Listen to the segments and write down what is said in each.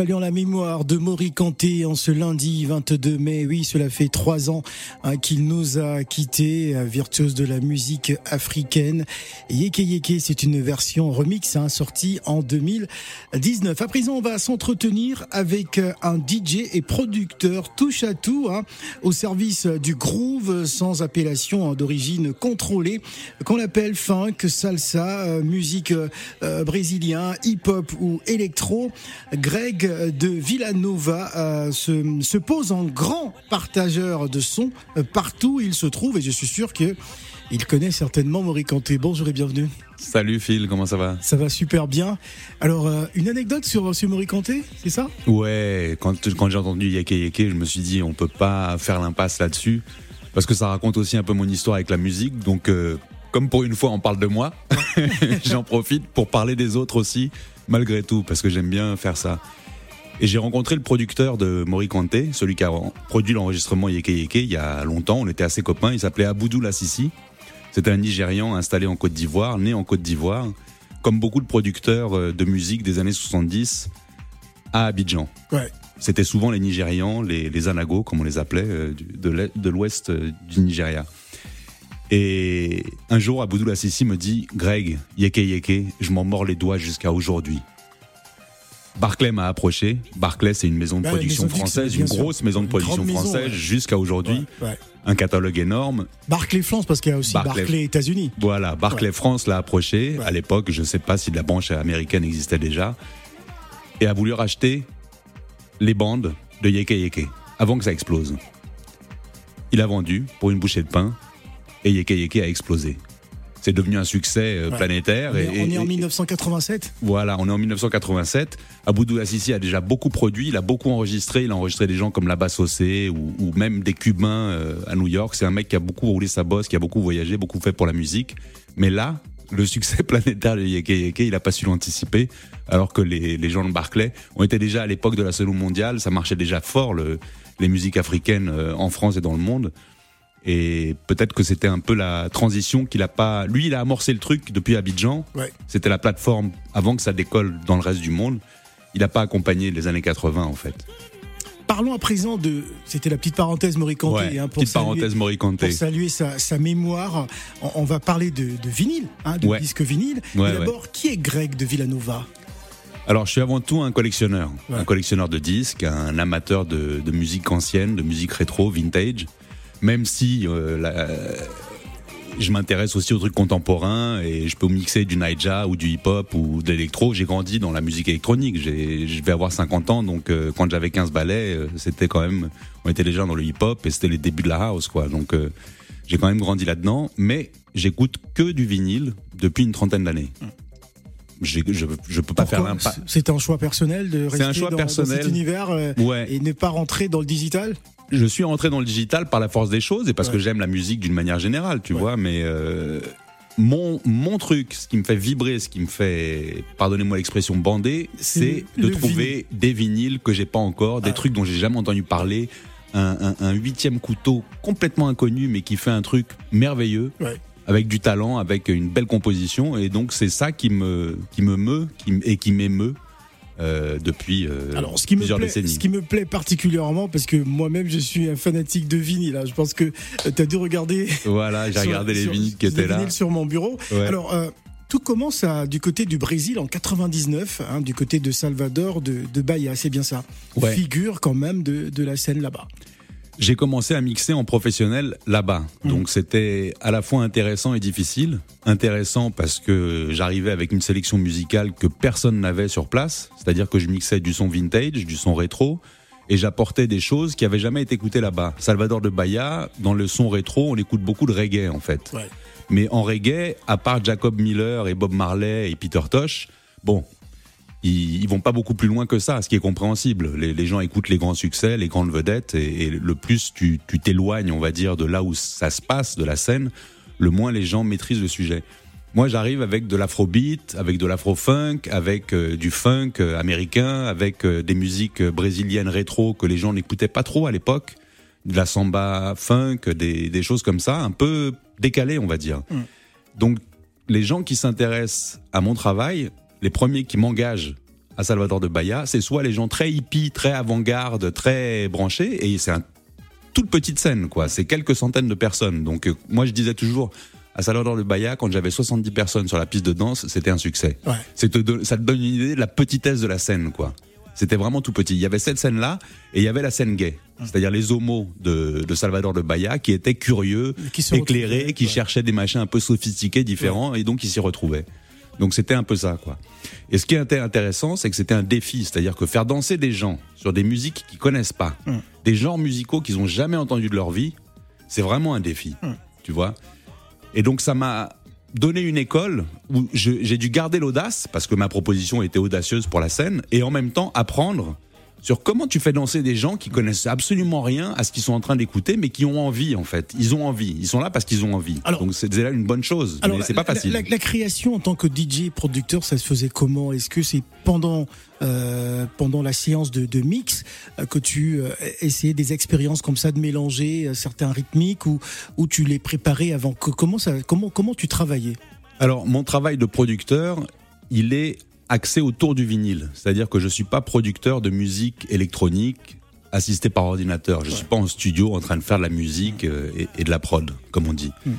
Saluons la mémoire de Maury Kanté en ce lundi 22 mai. Oui, cela fait trois ans hein, qu'il nous a quittés, euh, virtuose de la musique africaine. Yeke Yeke, c'est une version remix hein, sortie en 2019. À présent, on va s'entretenir avec euh, un DJ et producteur touche à tout, hein, au service du groove sans appellation d'origine contrôlée, qu'on appelle funk, salsa, euh, musique brésilien, hip-hop ou électro. Greg de Villanova euh, se, se, pose en grand partageur de son euh, partout où il se trouve et je suis sûr que il connaît certainement Maurice. Bonjour et bienvenue. Salut Phil, comment ça va? Ça va super bien. Alors, euh, une anecdote sur, sur Maurice c'est ça? Ouais, quand, quand j'ai entendu Yeke Yeke, je me suis dit on peut pas faire l'impasse là-dessus parce que ça raconte aussi un peu mon histoire avec la musique. Donc, comme pour une fois on parle de moi, j'en profite pour parler des autres aussi malgré tout, parce que j'aime bien faire ça. Et j'ai rencontré le producteur de Mori Kanté, celui qui a produit l'enregistrement Yeke Yeke il y a longtemps. On était assez copains. Il s'appelait Aboudou Lassisi. C'était un Nigérian installé en Côte d'Ivoire, né en Côte d'Ivoire, comme beaucoup de producteurs euh, de musique des années 70 à Abidjan. Ouais. C'était souvent les Nigérians, les, les Anagos, comme on les appelait, euh, de l'ouest euh, du Nigeria. Et un jour, Aboudou Lassisi me dit Greg, yeke yeke, je m'en mords les doigts jusqu'à aujourd'hui. Barclay m'a approché. Barclay, c'est une maison de production française, une grosse maison de production française jusqu'à aujourd'hui. Un catalogue énorme. Barclay France, parce qu'il y a aussi Barclay, États-Unis. Voilà, Barclay France l'a approché. À l'époque, je ne sais pas si la branche américaine existait déjà. Et a voulu racheter les bandes de Yeke Yeke avant que ça explose. Il a vendu pour une bouchée de pain et Yeke Yeke a explosé. C'est devenu un succès euh, planétaire. On est, et, on est en 1987 Voilà, on est en 1987. Aboudou Assisi a déjà beaucoup produit, il a beaucoup enregistré. Il a enregistré des gens comme Labas Sossé ou, ou même des Cubains euh, à New York. C'est un mec qui a beaucoup roulé sa bosse, qui a beaucoup voyagé, beaucoup fait pour la musique. Mais là, le succès planétaire de Yeke Yeke, il n'a pas su l'anticiper, alors que les, les, gens de Barclay ont été déjà à l'époque de la Seconde mondiale, ça marchait déjà fort, le, les musiques africaines euh, en France et dans le monde. Et peut-être que c'était un peu la transition qu'il a pas. Lui, il a amorcé le truc depuis Abidjan. Ouais. C'était la plateforme avant que ça décolle dans le reste du monde. Il n'a pas accompagné les années 80 en fait. Parlons à présent de. C'était la petite parenthèse Moricanté. Ouais, hein, pour petite saluer, parenthèse Moricanté. Pour saluer sa, sa mémoire, on, on, va parler de, de vinyle, hein, de ouais. disque vinyle. D'abord, qui est Greg de Villanova? Alors, je suis avant tout un collectionneur, ouais. un collectionneur de disques, un amateur de, de, musique ancienne, de musique rétro, vintage. Même si euh, la, je m'intéresse aussi aux trucs contemporains et je peux mixer du naija ou du hip-hop ou de l'électro. J'ai grandi dans la musique électronique. Je vais avoir 50 ans, donc euh, quand j'avais 15 ballets, euh, c'était quand même, on était déjà dans le hip-hop et c'était les débuts de la house, quoi. Donc euh, j'ai quand même grandi là-dedans, mais j'écoute que du vinyle depuis une trentaine d'années. Je, je, je, peux pas Pourquoi faire l'impact. C'est un choix personnel de rester un choix dans, personnel. dans cet univers ouais. et ne pas rentrer dans le digital? Je suis rentré dans le digital par la force des choses et parce ouais. que j'aime la musique d'une manière générale, tu ouais. vois. Mais euh, mon mon truc, ce qui me fait vibrer, ce qui me fait, pardonnez-moi l'expression, bander, c'est de trouver vinyle. des vinyles que j'ai pas encore, des ah. trucs dont j'ai jamais entendu parler, un, un, un, huitième couteau complètement inconnu mais qui fait un truc merveilleux. Ouais. Avec du talent, avec une belle composition, et donc c'est ça qui me qui me meut qui, et qui m'émeut euh, depuis euh, Alors, ce qui plusieurs me plaît, décennies. Ce qui me plaît particulièrement, parce que moi-même je suis un fanatique de vinyle, là. je pense que tu as dû regarder. Voilà, j'ai regardé les vinyles qui étaient là. sur mon bureau. Ouais. Alors, euh, tout commence à, du côté du Brésil en 99, hein, du côté de Salvador, de, de Bahia, c'est bien ça. Ouais. Figure quand même de, de la scène là-bas. J'ai commencé à mixer en professionnel là-bas. Mmh. Donc c'était à la fois intéressant et difficile. Intéressant parce que j'arrivais avec une sélection musicale que personne n'avait sur place. C'est-à-dire que je mixais du son vintage, du son rétro. Et j'apportais des choses qui avaient jamais été écoutées là-bas. Salvador de Bahia, dans le son rétro, on écoute beaucoup de reggae en fait. Ouais. Mais en reggae, à part Jacob Miller et Bob Marley et Peter Tosh, bon, ils, ils, vont pas beaucoup plus loin que ça, ce qui est compréhensible. Les, les gens écoutent les grands succès, les grandes vedettes, et, et le plus tu t'éloignes, on va dire, de là où ça se passe, de la scène, le moins les gens maîtrisent le sujet. Moi, j'arrive avec de l'afrobeat, avec de l'afro-funk, avec euh, du funk euh, américain, avec euh, des musiques brésiliennes rétro que les gens n'écoutaient pas trop à l'époque, de la samba funk, des, des, choses comme ça, un peu décalées, on va dire. Mm. Donc, les gens qui s'intéressent à mon travail les premiers qui m'engagent à Salvador de Bahia, c'est soit les gens très hippies, très avant-garde, très branchés, et c'est une toute petite scène, quoi. C'est quelques centaines de personnes. Donc euh, moi je disais toujours, à Salvador de Bahia, quand j'avais 70 personnes sur la piste de danse, c'était un succès. Ouais. C'est te- ça te donne une idée de la petitesse de la scène, quoi. C'était vraiment tout petit. Il y avait cette scène-là et il y avait la scène gay, c'est-à-dire les homos de, de Salvador de Bahia qui étaient curieux, Qui éclairés, qui ouais. cherchaient des machins un peu sophistiqués, différents et donc ils s'y retrouvaient. Donc c'était un peu ça, quoi. Et ce qui était intéressant, c'est que c'était un défi, c'est-à-dire que faire danser des gens sur des musiques qu'ils connaissent pas, Hum. des genres musicaux qu'ils ont jamais entendus de leur vie, c'est vraiment un défi, Hum. tu vois. Et donc ça m'a donné une école où j'ai dû garder l'audace parce que ma proposition était audacieuse pour la scène et en même temps apprendre sur comment tu fais danser des gens qui connaissent absolument rien à ce qu'ils sont en train d'écouter mais qui ont envie en fait. Ils ont envie, ils sont là parce qu'ils ont envie. Alors- donc c'est déjà une bonne chose, Alors, mais c'est la- pas facile. La, la- la création en tant que DJ et producteur, ça se faisait comment? Est-ce que c'est pendant euh, pendant la séance de, de mix euh, que tu euh, essayais des expériences comme ça de mélanger certains rythmiques ou ou tu les préparais avant? Que, Comment ça Comment comment tu travaillais? Alors, mon travail de producteur, il est axé autour du vinyle. C'est-à-dire que je suis pas producteur de musique électronique assisté par ordinateur. Je suis pas en studio en train de faire de la musique euh, et, et de la prod, comme on dit. Mm.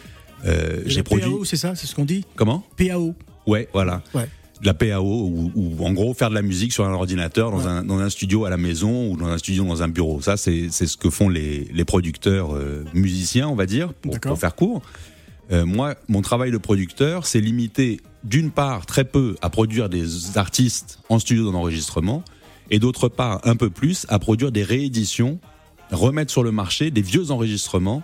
Euh, J'ai produit. PAO, c'est ça C'est ce qu'on dit? Comment? PAO. Ouais, voilà. Ouais. De la PAO, ou, ou en gros faire de la musique sur un ordinateur, dans, Ouais. un, dans un studio à la maison ou dans un studio dans un bureau. Ça, c'est ce que font les, les producteurs euh, musiciens, on va dire, pour faire court. Euh, moi, mon travail de producteur, c'est limité d'une part très peu à produire des artistes en studio d'enregistrement, et d'autre part un peu plus à produire des rééditions, remettre sur le marché des vieux enregistrements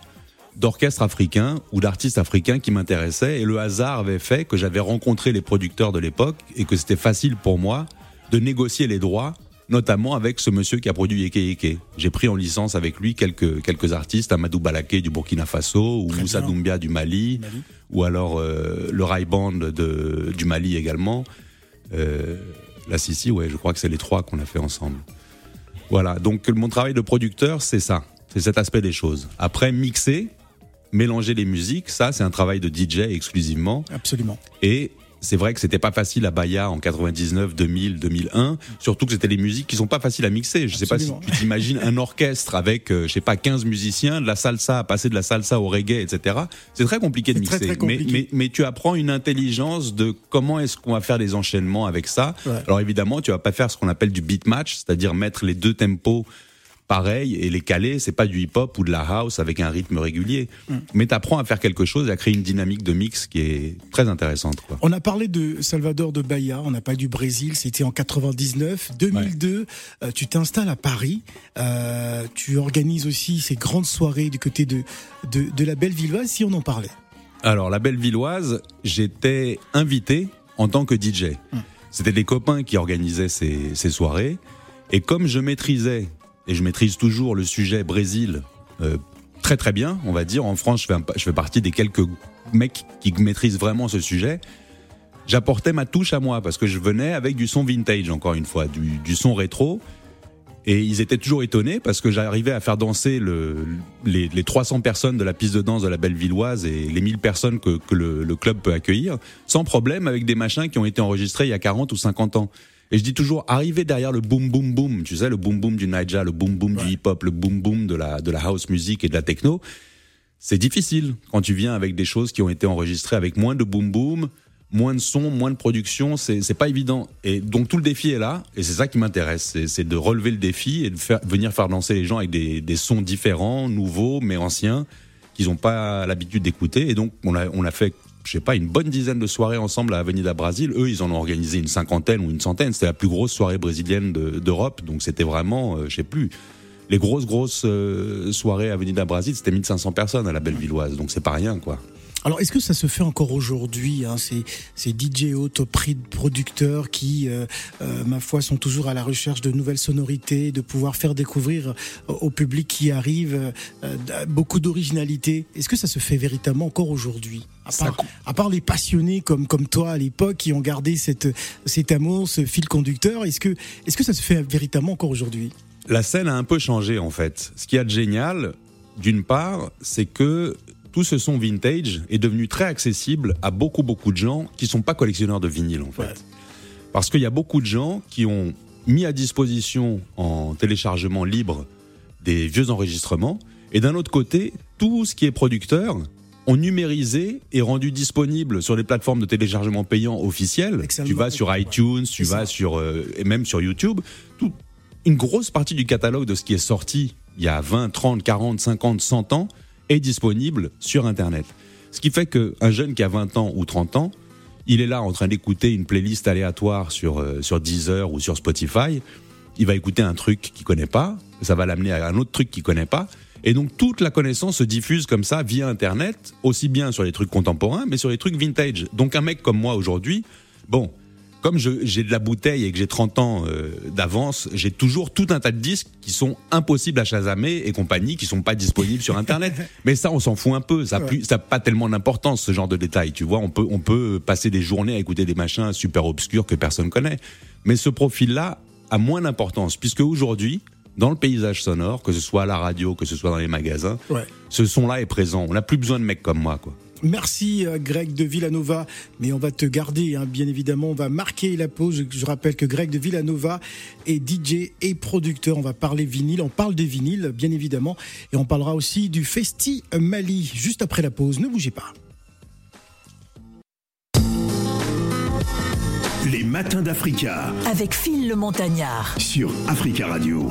d'orchestres africains ou d'artistes africains qui m'intéressaient. Et le hasard avait fait que j'avais rencontré les producteurs de l'époque et que c'était facile pour moi de négocier les droits, notamment avec ce monsieur qui a produit Yeke Yeke. J'ai pris en licence avec lui quelques, quelques artistes, Amadou Balaké du Burkina Faso, ou Très Moussa bien. Doumbia du Mali, Mali. ou alors euh, le Rai Band de, du Mali également. Euh, la Sissi, ouais, je crois que c'est les trois qu'on a fait ensemble. Voilà, donc mon travail de producteur, c'est ça, c'est cet aspect des choses. Après, mixer, mélanger les musiques, ça, c'est un travail de DJ exclusivement. Absolument. Et c'est vrai que c'était pas facile à Bahia en 99, 2000, 2001. Surtout que c'était des musiques qui sont pas faciles à mixer. Je sais pas si tu t'imagines un orchestre avec, euh, je sais pas, 15 musiciens, de la salsa, passer de la salsa au reggae, etc. C'est très compliqué de très, mixer. très compliqué. Mais, mais, mais tu apprends une intelligence de comment est-ce qu'on va faire des enchaînements avec ça. Ouais. Alors évidemment, tu vas pas faire ce qu'on appelle du beat match, c'est-à-dire mettre les deux tempos pareils et les caler. C'est pas du hip-hop ou de la house avec un rythme régulier. Mm. Mais tu apprends à faire quelque chose et à créer une dynamique de mix qui est très intéressante. Quoi. On a parlé de Salvador de Bahia, on n'a pas du Brésil, c'était en 99. 2002, euh, tu t'installes à Paris, euh, tu organises aussi ces grandes soirées du côté de, de, de la Bellevilloise, si on en parlait. Alors, la Bellevilloise, j'étais invité en tant que DJ. Hum. C'était des copains qui organisaient ces, ces soirées. Et comme je maîtrisais, et je maîtrise toujours le sujet Brésil euh, très très bien, on va dire, en France, je fais, partie des quelques mecs qui maîtrisent vraiment ce sujet. J'apportais ma touche à moi parce que je venais avec du son vintage, encore une fois, du, son rétro. Et ils étaient toujours étonnés parce que j'arrivais à faire danser le, les, les 300 personnes de la piste de danse de la Bellevilloise et les 1000 personnes que, que le, le club peut accueillir sans problème avec des machins qui ont été enregistrés il y a 40 ou 50 ans. Et je dis toujours, arriver derrière le boom boom boom, tu sais, le boom boom du Naija, le boom boom du hip hop, le boom boom de la, de la house music et de la techno, c'est difficile quand tu viens avec des choses qui ont été enregistrées avec moins de boom boom, moins de son, moins de production, c'est pas évident. Et donc tout le défi est là, et c'est ça qui m'intéresse, c'est- c'est de relever le défi et de faire, venir faire danser les gens avec des, des sons différents, nouveaux, mais anciens, qu'ils n'ont pas l'habitude d'écouter. Et donc on a, on a fait, je sais pas, une bonne dizaine de soirées ensemble à Avenida Brasil. Eux, ils en ont organisé une cinquantaine ou une centaine. C'était la plus grosse soirée brésilienne de- d'Europe, donc c'était vraiment, euh, je sais plus. Les grosses, grosses euh, soirées à Avenida Brasil, c'était 1500 personnes à la Bellevilloise, donc c'est pas rien, quoi. Alors, est-ce que ça se fait encore aujourd'hui hein, ces, ces DJ prix de producteurs qui, euh, euh, ma foi, sont toujours à la recherche de nouvelles sonorités, de pouvoir faire découvrir euh, au public qui arrive euh, beaucoup d'originalité? Est-ce que ça se fait véritablement encore aujourd'hui? À à part les passionnés comme comme toi à l'époque qui ont gardé cette cet amour, ce fil conducteur, est-ce que est-ce que ça se fait véritablement encore aujourd'hui? La scène a un peu changé en fait. Ce qu'il y a de génial, d'une part, c'est que tout ce son vintage est devenu très accessible à beaucoup beaucoup de gens qui sont pas collectionneurs de vinyle en fait. Ouais. Parce qu'il y a beaucoup de gens qui ont mis à disposition en téléchargement libre des vieux enregistrements. Et d'un autre côté, tout ce qui est producteur ont numérisé et rendu disponible sur les plateformes de téléchargement payant officielles. Tu vas sur iTunes, tu vas sur euh, et même sur YouTube. Tout, une grosse partie du catalogue de ce qui est sorti il y a 20, 30, 40, 50, 100 ans est disponible sur Internet. Ce qui fait qu'un jeune qui a 20 ans ou 30 ans, il est là en train d'écouter une playlist aléatoire sur, euh, sur Deezer ou sur Spotify. Il va écouter un truc qu'il connaît pas, ça va l'amener à un autre truc qu'il connaît pas. Et donc toute la connaissance se diffuse comme ça via Internet, aussi bien sur les trucs contemporains, mais sur les trucs vintage. Donc un mec comme moi aujourd'hui, bon, comme j'ai de la bouteille et que j'ai 30 ans euh, d'avance, j'ai toujours tout un tas de disques qui sont impossibles à chasamer et compagnie, qui sont pas disponibles sur Internet. Mais ça, on s'en fout un peu. Ça n'a pas tellement d'importance, ce genre de détails. Tu vois, on peut, on peut passer des journées à écouter des machins super obscurs que personne connaît. Mais ce profil-là a moins d'importance, puisque aujourd'hui, dans le paysage sonore, que ce soit à la radio, que ce soit dans les magasins, ce son-là est présent. On n'a plus besoin de mecs comme moi, quoi. Merci euh, Greg de Villanova, mais on va te garder, hein, bien évidemment. On va marquer la pause. Je rappelle que Greg de Villanova est DJ et producteur. On va parler vinyle, on parle des vinyles, bien évidemment, et on parlera aussi du Festi Mali juste après la pause. Ne bougez pas. Les matins d'Africa. Avec Phil le Montagnard. Sur Africa Radio.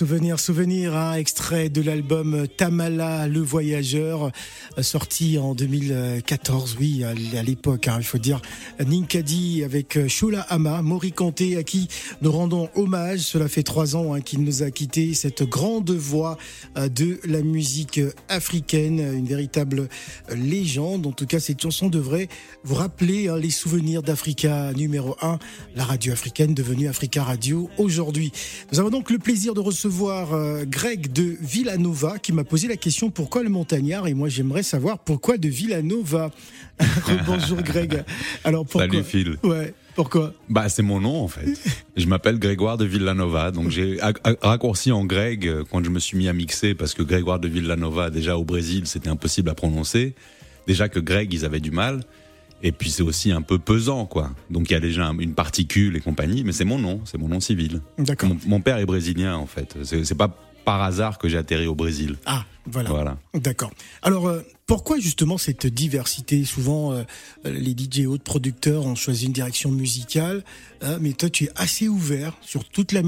Souvenir, souvenir, hein, extrait de l'album Tamala le voyageur, sorti en 2014, oui, à l'époque, hein, il faut dire, Ninkadi avec euh, Shula Ama, Mori Kanté, à qui nous rendons hommage, cela fait trois ans hein, qu'il nous a quitté, cette grande voix euh, de la musique africaine, une véritable légende, en tout cas cette chanson devrait vous rappeler hein, les souvenirs d'Africa numéro 1, la radio africaine devenue Africa Radio aujourd'hui. Nous avons donc le plaisir de recevoir euh, Greg de Villanova qui m'a posé la question pourquoi le montagnard? Et moi j'aimerais savoir pourquoi de Villanova. Bonjour Greg. Alors pourquoi Salut Phil. Ouais. Pourquoi? Bah c'est mon nom en fait. je m'appelle Grégoire de Villanova, donc j'ai raccourci en Greg euh, quand je me suis mis à mixer parce que Grégoire de Villanova déjà au Brésil c'était impossible à prononcer. Déjà que Greg ils avaient du mal. Et puis c'est aussi un peu pesant, quoi. Donc il y a déjà une particule et compagnie, mais c'est mon nom, c'est mon nom civil. D'accord. Mon, père est brésilien, en fait. C'est pas par hasard que j'ai atterri au Brésil. Ah, voilà. voilà. D'accord. Alors, euh, pourquoi justement cette diversité? Souvent, euh, les DJ autres producteurs ont choisi une direction musicale, hein, mais toi, tu es assez ouvert sur toute la,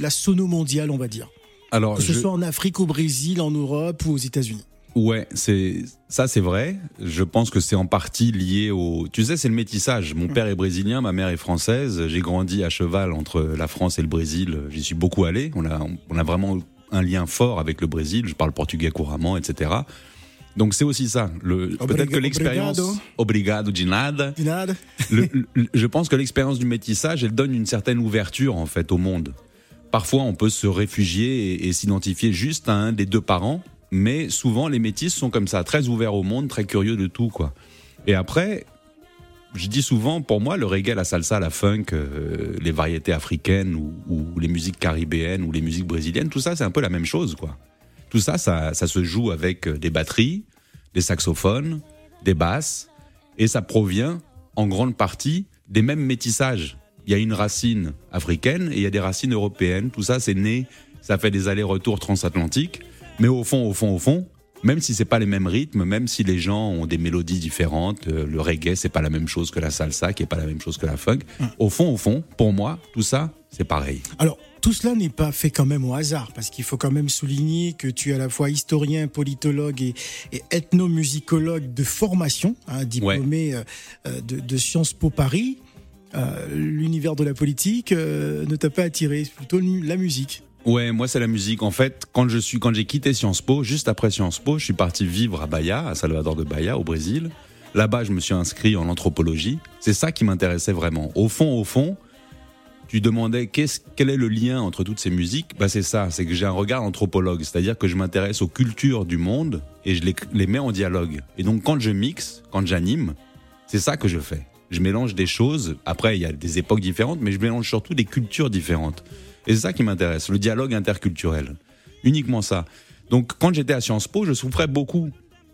la sono mondiale, on va dire. Alors, que ce soit en Afrique, au Brésil, en Europe ou aux États-Unis. Ouais, c'est ça, c'est vrai. Je pense que c'est en partie lié au. Tu sais, c'est le métissage. Mon père est brésilien, ma mère est française. J'ai grandi à cheval entre la France et le Brésil. J'y suis beaucoup allé. On a, on a vraiment un lien fort avec le Brésil. Je parle portugais couramment, etc. Donc c'est aussi ça. Peut-être que l'expérience. Obrigado de nada. je pense que l'expérience du métissage, elle donne une certaine ouverture en fait au monde. Parfois, on peut se réfugier et, et s'identifier juste à un des deux parents mais souvent les métis sont comme ça, très ouverts au monde, très curieux de tout, quoi. Et après, je dis souvent, pour moi, le reggae, la salsa, la funk, euh, les variétés africaines ou, les musiques caribéennes ou les musiques brésiliennes, tout ça, c'est un peu la même chose, quoi. Tout ça, ça, ça se joue avec euh, des batteries, des saxophones, des basses, et ça provient en grande partie des mêmes métissages. Il y a une racine africaine et il y a des racines européennes. Tout ça, c'est né, ça fait des allers-retours transatlantiques. Mais au fond, au fond, au fond, même si c'est pas les mêmes rythmes, même si les gens ont des mélodies différentes, euh, le reggae c'est pas la même chose que la salsa, qui est pas la même chose que la funk. Hum. Au fond, au fond, pour moi, tout ça, c'est pareil. Alors. Tout cela n'est pas fait quand même au hasard, parce qu'il faut quand même souligner que tu es à la fois historien, politologue et, ethnomusicologue de formation, hein, diplômé euh, euh, de, Sciences Po Paris. L'univers de la politique ne t'a pas attiré, c'est plutôt la musique. Ouais, moi c'est la musique. En fait, quand je suis, quand j'ai quitté Sciences Po, juste après Sciences Po, je suis parti vivre à Bahia, à Salvador de Bahia, au Brésil. Là-bas, je me suis inscrit en anthropologie. C'est ça qui m'intéressait vraiment. Au fond, au fond, tu demandais qu'est-ce, quel est le lien entre toutes ces musiques? Bah c'est ça, c'est que j'ai un regard anthropologue, c'est-à-dire que je m'intéresse aux cultures du monde et je les, les mets en dialogue. Et donc quand je mixe, quand j'anime, c'est ça que je fais. Je mélange des choses. Après, il y a des époques différentes, mais je mélange surtout des cultures différentes. Et c'est ça qui m'intéresse, le dialogue interculturel. Uniquement ça. Donc quand j'étais à Sciences Po, je souffrais beaucoup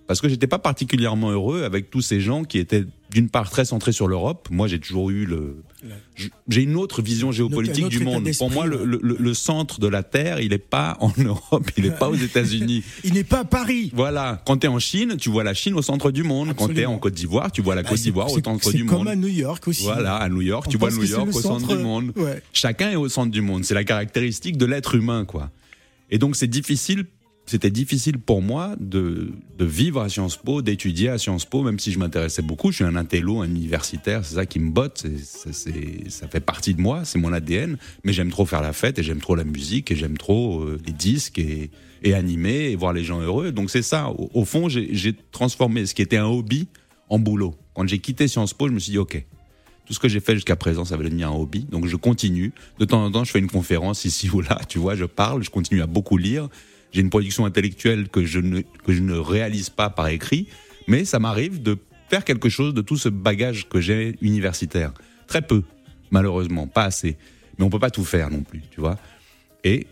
parce que j'étais pas particulièrement heureux avec tous ces gens qui étaient d'une part très centrés sur l'Europe. Moi, j'ai toujours eu le, j'ai une autre vision géopolitique du monde. Pour moi, le, le, le, centre de la Terre, il n'est pas en Europe, il n'est pas aux États-Unis. il n'est pas à Paris. Voilà. Quand tu es en Chine, tu vois la Chine au centre du monde. Quand tu es en Côte d'Ivoire, tu vois la bah, Côte d'Ivoire au centre du monde. C'est comme à New York aussi. Voilà, à New York, tu vois New York au centre, du monde. Chacun est au centre du monde. C'est la caractéristique de l'être humain, quoi. Et donc, c'est difficile c'était difficile pour moi de, vivre à Sciences Po, d'étudier à Sciences Po, même si je m'intéressais beaucoup. Je suis un intello, un universitaire, c'est ça qui me botte, ça fait partie de moi, c'est mon ADN. Mais j'aime trop faire la fête et j'aime trop la musique et j'aime trop euh, les disques et, et, animer et voir les gens heureux. Donc c'est ça. Au, fond, j'ai transformé ce qui était un hobby en boulot. Quand j'ai quitté Sciences Po, je me suis dit, OK, tout ce que j'ai fait jusqu'à présent, ça va devenir un hobby. Donc je continue. De temps en temps, je fais une conférence ici ou là, tu vois, je parle, je continue à beaucoup lire j'ai une production intellectuelle que je, ne, que je ne réalise pas par écrit, mais ça m'arrive de faire quelque chose de tout ce bagage que j'ai universitaire. Très peu, malheureusement, pas assez. Mais on peut pas tout faire non plus, tu vois. Et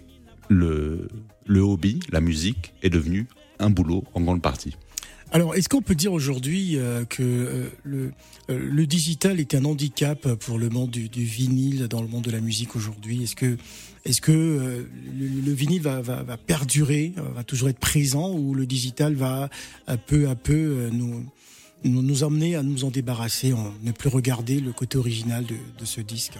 le, le hobby, la musique, est devenu un boulot en grande partie. Alors, est-ce qu'on peut dire aujourd'hui euh, que euh, le, euh, le, digital est un handicap pour le monde du, du vinyle dans le monde de la musique aujourd'hui? Est-ce que, est-ce que le, vinyle va, perdurer, va toujours être présent, ou le digital va peu à peu nous, nous, nous emmener à nous en débarrasser, en ne plus regarder le côté original de, de ce disque?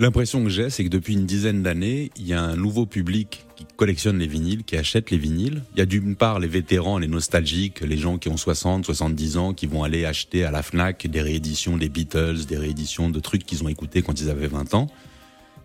L'impression que j'ai, c'est que depuis une dizaine d'années, il y a un nouveau public qui collectionne les vinyles, qui achète les vinyles. Il y a d'une part les vétérans, les nostalgiques, les gens qui ont 60, 70 ans, qui vont aller acheter à la FNAC des rééditions des Beatles, des rééditions de trucs qu'ils ont écoutés quand ils avaient 20 ans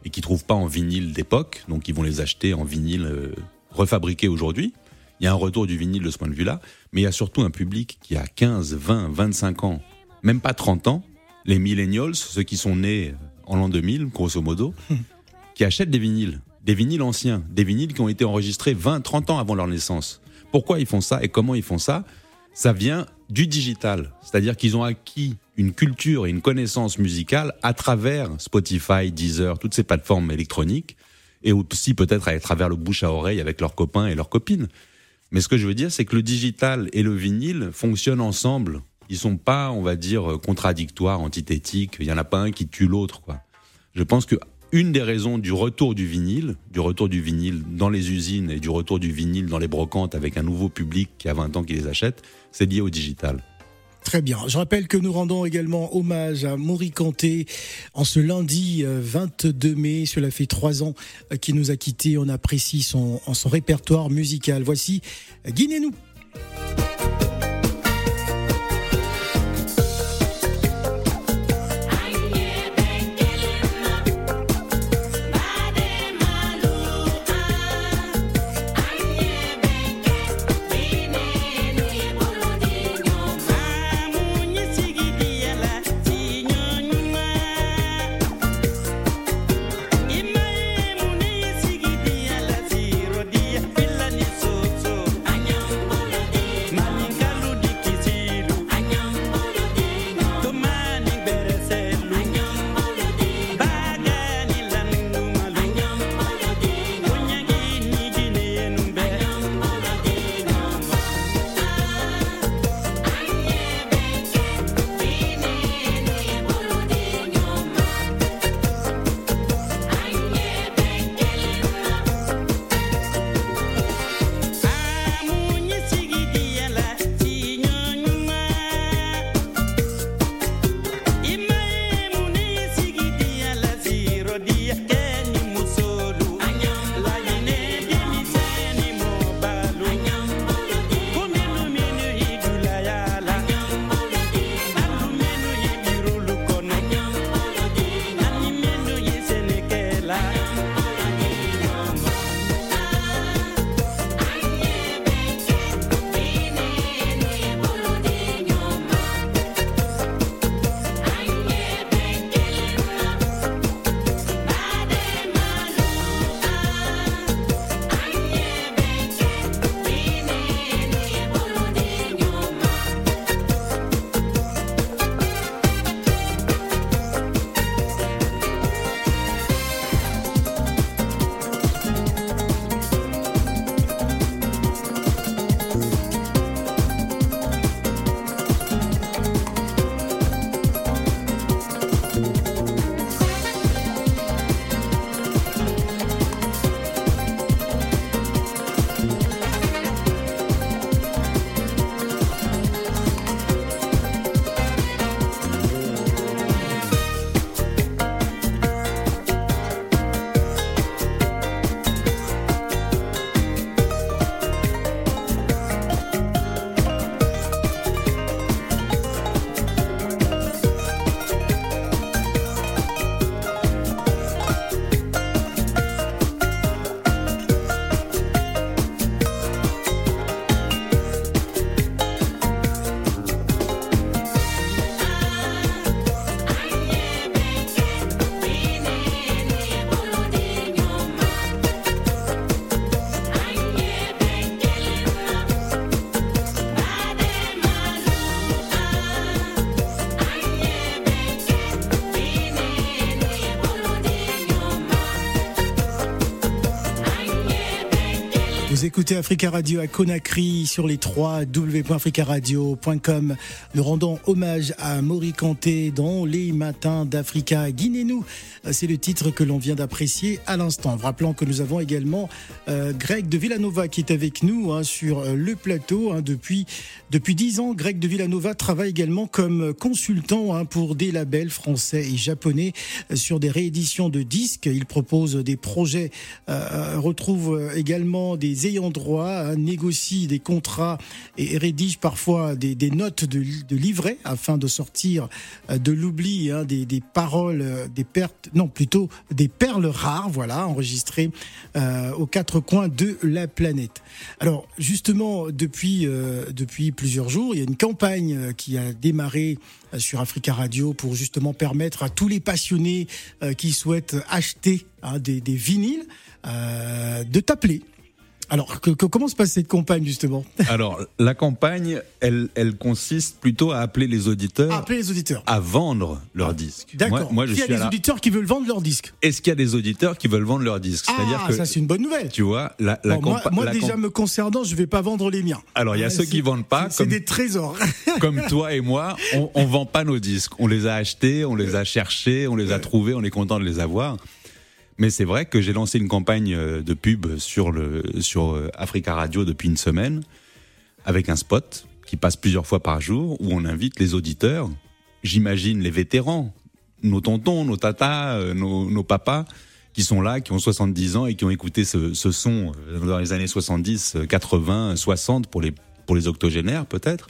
et qui trouvent pas en vinyle d'époque, donc ils vont les acheter en vinyle euh, refabriqué aujourd'hui. Il y a un retour du vinyle de ce point de vue-là, mais il y a surtout un public qui a 15, 20, 25 ans, même pas 30 ans, les millennials, ceux qui sont nés en l'an 2000, grosso modo, qui achètent des vinyles, des vinyles anciens, des vinyles qui ont été enregistrés 20, 30 ans avant leur naissance. Pourquoi ils font ça et comment ils font ça? Ça vient du digital, c'est-à-dire qu'ils ont acquis une culture et une connaissance musicale à travers Spotify, Deezer, toutes ces plateformes électroniques, et aussi peut-être à travers le bouche à oreille avec leurs copains et leurs copines. Mais ce que je veux dire, c'est que le digital et le vinyle fonctionnent ensemble. Ils sont pas, on va dire, contradictoires, antithétiques. Il y en a pas un qui tue l'autre, quoi. Je pense que une des raisons du retour du vinyle, du retour du vinyle dans les usines et du retour du vinyle dans les brocantes avec un nouveau public qui a 20 ans qui les achète, c'est lié au digital. Très bien. Je rappelle que nous rendons également hommage à Maurice Kanté en ce lundi 22 euh, mai. Cela fait trois ans euh, qu'il nous a quittés. On apprécie son, répertoire musical. Voici Guinée-nous. Écoutez Africa Radio à Conakry sur les 3 w.africaradio.com. Nous rendons hommage à Maury Kanté dans les matins d'Africa. Guinée-nous, c'est le titre que l'on vient d'apprécier à l'instant. Rappelant que nous avons également euh, Greg de Villanova qui est avec nous hein, sur euh, le plateau hein, depuis depuis dix ans. Greg de Villanova travaille également comme consultant hein, pour des labels français et japonais euh, sur des rééditions de disques. Il propose des projets, euh, retrouve également des ayants droit, hein, négocie des contrats et rédige parfois des, notes de, de livret afin de sortir de l'oubli hein, des, paroles, des pertes, non plutôt des perles rares, voilà, enregistrées euh, aux quatre coins de la planète. Alors justement, depuis euh, depuis plusieurs jours, il y a une campagne qui a démarré sur Africa Radio pour justement permettre à tous les passionnés euh, qui souhaitent acheter hein, des, vinyles euh, de t'appeler alors, que, que, comment se passe cette campagne justement? Alors, la campagne, elle, elle consiste plutôt à appeler les auditeurs, à appeler les auditeurs, à vendre leurs disques. D'accord. Moi, moi, je il y a des la... auditeurs qui veulent vendre leurs disques. Est-ce qu'il y a des auditeurs qui veulent vendre leurs disques? Ah, C'est-à-dire que ça c'est une bonne nouvelle. Tu vois, la, la bon, Moi, moi la déjà me concernant, je vais pas vendre les miens. Alors, il y a ceux qui vendent pas. C'est des trésors. comme toi et moi, on, on vend pas nos disques. On les a achetés, on les a cherchés, on les a trouvés, on est content de les avoir. Mais c'est vrai que j'ai lancé une campagne de pub sur, sur Africa Radio depuis une semaine, avec un spot qui passe plusieurs fois par jour, où on invite les auditeurs, j'imagine les vétérans, nos tontons, nos tatas, nos, nos, papas, qui sont là, qui ont 70 ans et qui ont écouté ce, ce son dans les années 70, 80, 60 pour les, pour les octogénaires peut-être,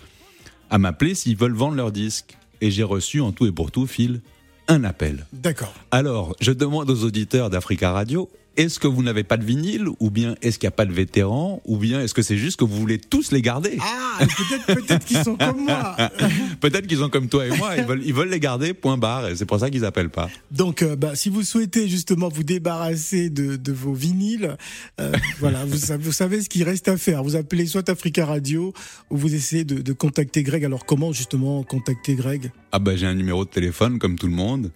à m'appeler s'ils veulent vendre leurs disques. Et j'ai reçu en tout et pour tout, Phil, un appel. D'accord. Alors, je demande aux auditeurs d'Africa Radio, est-ce que vous n'avez pas de vinyle ou bien est-ce qu'il n'y a pas de vétérans ou bien est-ce que c'est juste que vous voulez tous les garder? Ah, peut-être peut qu'ils sont comme moi. peut-être qu'ils sont comme toi et moi, ils veulent, ils veulent les garder, point barre, et c'est pour ça qu'ils appellent pas. Donc, euh, bah, si vous souhaitez justement vous débarrasser de, de vos vinyles, euh, voilà, vous, vous, savez ce qu'il reste à faire. Vous appelez soit Africa Radio ou vous essayez de, de contacter Greg. Alors, comment justement contacter Greg? Ah bah j'ai un numéro de téléphone comme tout le monde,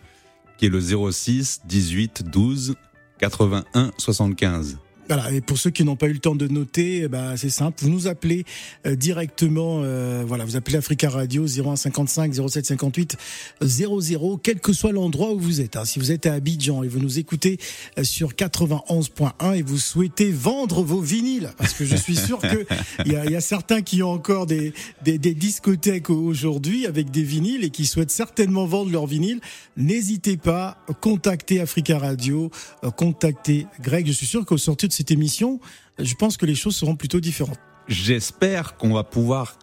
qui est le 06 18 12 81 75. Voilà, et pour ceux qui n'ont pas eu le temps de noter, bah, c'est simple, vous nous appelez euh, directement, euh, voilà, vous appelez Africa Radio 0155 0758 00, quel que soit l'endroit où vous êtes. Hein. Si vous êtes à Abidjan et vous nous écoutez euh, sur 91.1 et vous souhaitez vendre vos vinyles, parce que je suis sûr que il y a, y a, certains qui ont encore des, des, des discothèques aujourd'hui avec des vinyles et qui souhaitent certainement vendre leurs vinyles, n'hésitez pas, contactez Africa Radio, euh, contactez Greg. Je suis sûr qu'au sortir de cette émission, je pense que les choses seront plutôt différentes. J'espère qu'on va pouvoir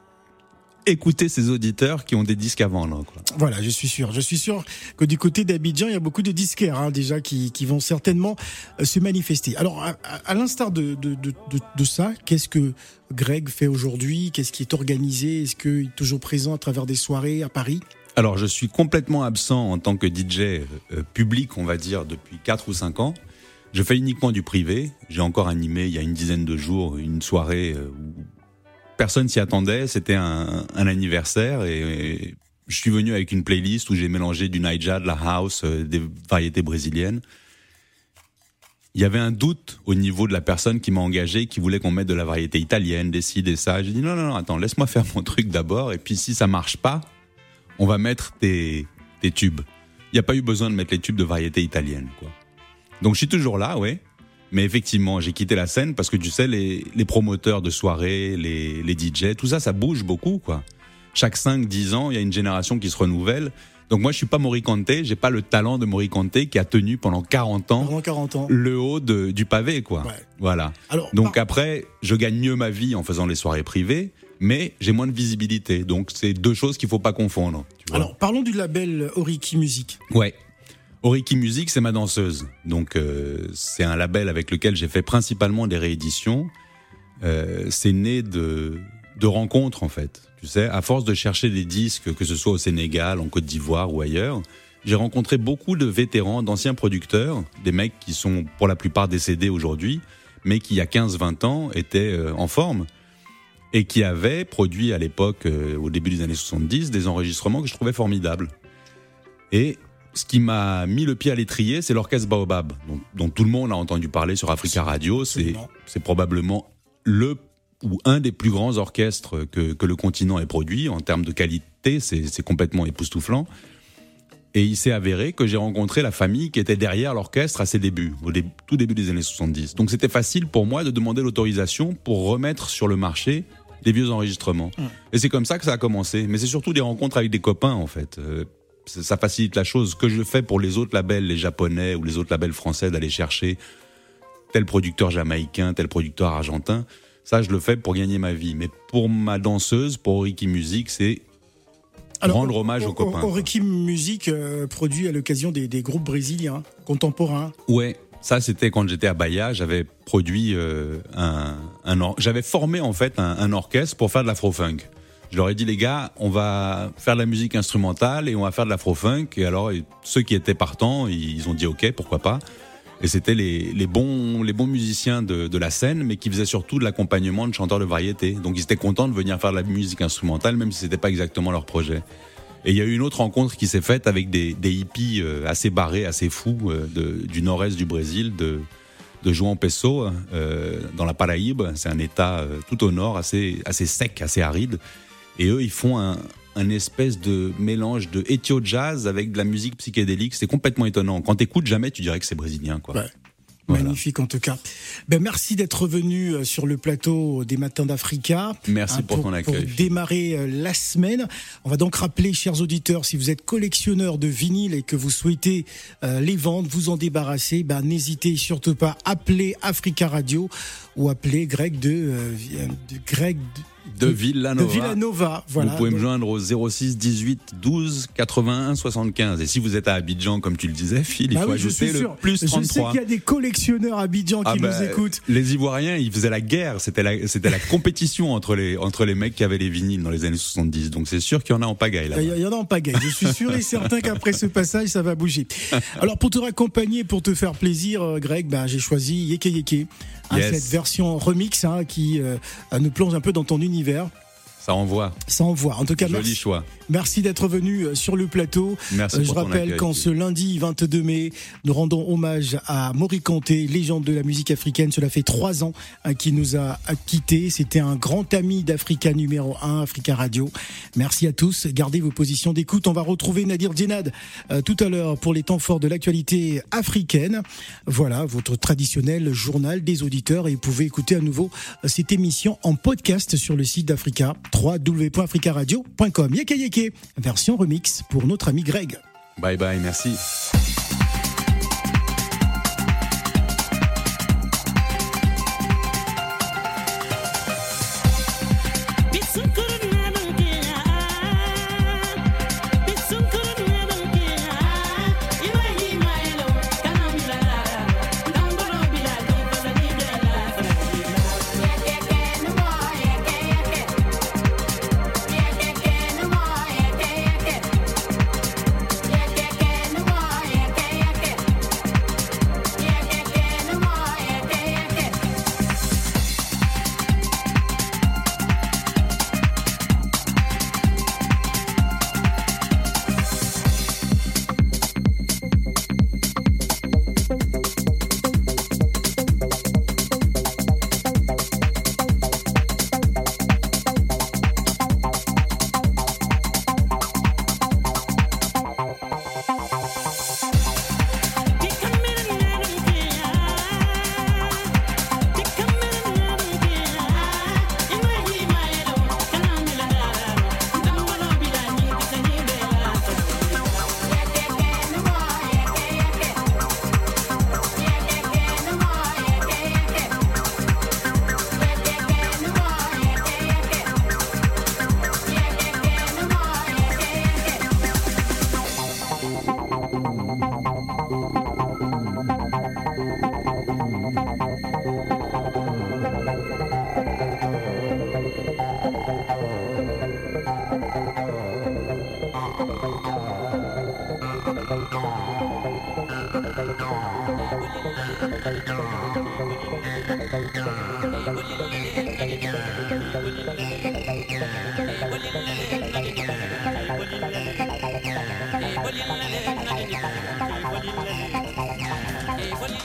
écouter ces auditeurs qui ont des disques à vendre. Quoi. Voilà, je suis sûr. Je suis sûr que du côté d'Abidjan, il y a beaucoup de disquaires hein, déjà qui, qui, vont certainement euh, se manifester. Alors, à, à l'instar de, de, de, de, ça, qu'est-ce que Greg fait aujourd'hui? Qu'est-ce qui est organisé? Est-ce qu'il est toujours présent à travers des soirées à Paris? Alors, je suis complètement absent en tant que DJ euh, public, on va dire, depuis 4 ou 5 ans. Je fais uniquement du privé. J'ai encore animé il y a une dizaine de jours une soirée où personne s'y attendait. C'était un, un, anniversaire et, je suis venu avec une playlist où j'ai mélangé du Naija, de la house, des variétés brésiliennes. Il y avait un doute au niveau de la personne qui m'a engagé, qui voulait qu'on mette de la variété italienne, des ci, des ça. J'ai dit non, non, non, attends, laisse-moi faire mon truc d'abord. Et puis si ça marche pas, on va mettre tes, tes tubes. Il n'y a pas eu besoin de mettre les tubes de variété italienne, quoi. Donc je suis toujours là, ouais. Mais effectivement, j'ai quitté la scène parce que tu sais, les, les promoteurs de soirées, les, les DJ, tout ça, ça bouge beaucoup, quoi. Chaque 5-10 ans, il y a une génération qui se renouvelle. Donc moi, je suis pas Moricante, j'ai pas le talent de Moricante qui a tenu pendant 40 ans, pendant 40 ans. le haut de, du pavé, quoi. Ouais. Voilà. Alors, Donc par... après, je gagne mieux ma vie en faisant les soirées privées, mais j'ai moins de visibilité. Donc c'est deux choses qu'il faut pas confondre. Tu vois Alors parlons du label Oriki Music. Ouais. Oriki Music, c'est ma danseuse. Donc euh, c'est un label avec lequel j'ai fait principalement des rééditions. Euh, c'est né de, de rencontres en fait. Tu sais, à force de chercher des disques, que ce soit au Sénégal, en Côte d'Ivoire ou ailleurs, j'ai rencontré beaucoup de vétérans, d'anciens producteurs, des mecs qui sont pour la plupart décédés aujourd'hui, mais qui il y a 15-20 ans étaient euh, en forme et qui avaient produit à l'époque, euh, au début des années 70, des enregistrements que je trouvais formidables. Et ce qui m'a mis le pied à l'étrier, c'est l'orchestre Baobab, dont, dont, tout le monde a entendu parler sur Africa Radio. C'est probablement le ou un des plus grands orchestres que, que le continent ait produit en termes de qualité, c'est complètement époustouflant. Et il s'est avéré que j'ai rencontré la famille qui était derrière l'orchestre à ses débuts, au tout début des années 70. Donc c'était facile pour moi de demander l'autorisation pour remettre sur le marché des vieux enregistrements. Et c'est comme ça que ça a commencé. Mais c'est surtout des rencontres avec des copains, en fait. Euh, ça facilite la chose. Que je fais pour les autres labels, les japonais ou les autres labels français, d'aller chercher tel producteur jamaïcain, tel producteur argentin, ça, je le fais pour gagner ma vie. Mais pour ma danseuse, pour Ricky Music, c'est rendre hommage aux copains. Ricky Music euh, produit à l'occasion des, groupes brésiliens contemporains. Ouais, ça c'était quand j'étais à Bahia, j'avais produit euh, un, j'avais formé en fait un, orchestre pour faire de l'afro-funk. Je leur ai dit les gars, on va faire de la musique instrumentale et on va faire de l'afro-funk. Et alors ceux qui étaient partants, ils ont dit ok, pourquoi pas. Et c'était les, bons, les bons musiciens de, la scène, mais qui faisaient surtout de l'accompagnement de chanteurs de variété. Donc ils étaient contents de venir faire de la musique instrumentale, même si c'était pas exactement leur projet. Et il y a eu une autre rencontre qui s'est faite avec des, hippies euh, assez barrés, assez fous euh, du nord-est du Brésil, de, de João Pessoa, euh, dans la Paraíbe. C'est un état tout au nord, assez sec, assez aride. Et eux, ils font un, un espèce de mélange de ethio jazz avec de la musique psychédélique. C'est complètement étonnant. Quand t'écoutes jamais, tu dirais que c'est brésilien, quoi. Ouais. Magnifique en tout cas. Ben, merci d'être venu euh, sur le plateau des Matins d'Africa. Merci hein, pour, ton accueil. Pour démarrer euh, la semaine. On va donc rappeler, chers auditeurs, si vous êtes collectionneur de vinyles et que vous souhaitez euh, les vendre, vous en débarrasser, ben, n'hésitez surtout pas. à appeler Africa Radio ou appeler Greg de, de Greg de, de Villanova. De Villanova, voilà. Vous pouvez me joindre au 06 18 12 81 75. Et si vous êtes à Abidjan, comme tu le disais, Phil, il bah faut ajouter le plus 33. Je sais qu'il y a des collectionneurs à Abidjan qui ah nous bah, écoutent. Les Ivoiriens, ils faisaient la guerre. C'était la, c'était la compétition entre les, entre les mecs qui avaient les vinyles dans les années 70. Donc c'est sûr qu'il y en a en pagaille là. Il y en a en pagaille. Je suis sûr et certain qu'après ce passage, ça va bouger. Alors pour te raccompagner, pour te faire plaisir, euh, Greg, bah, j'ai choisi Yeke Yeke. Hein, cette version remix hein, qui euh, nous plonge un peu dans ton univers. Ça envoie. Ça envoie. En tout cas, Joli merci. choix. Merci d'être venu euh, sur le plateau. Merci euh, Je rappelle qu'en ce lundi 22 mai, nous rendons hommage à Maury Kanté, légende de la musique africaine. Cela fait trois ans hein, qu'il nous a quittés. C'était un grand ami d'Africa numéro 1, Africa Radio. Merci à tous. Gardez vos positions d'écoute. On va retrouver Nadir Djenad euh, tout à l'heure pour les temps forts de l'actualité africaine. Voilà, votre traditionnel journal des auditeurs. Et vous pouvez écouter à nouveau cette émission en podcast sur le site d'Africa, www.africaradio.com. Yeke version remix pour notre ami Greg. Bye bye, merci.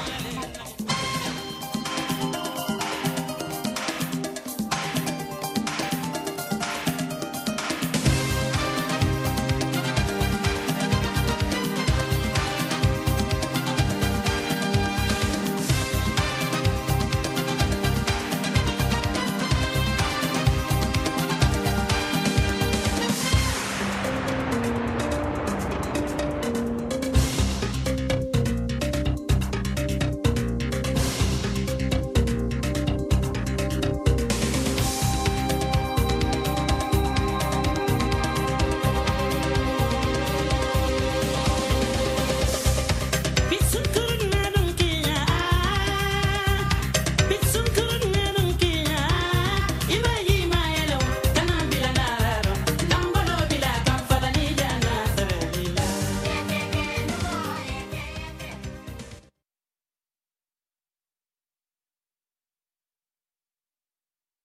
Yeah.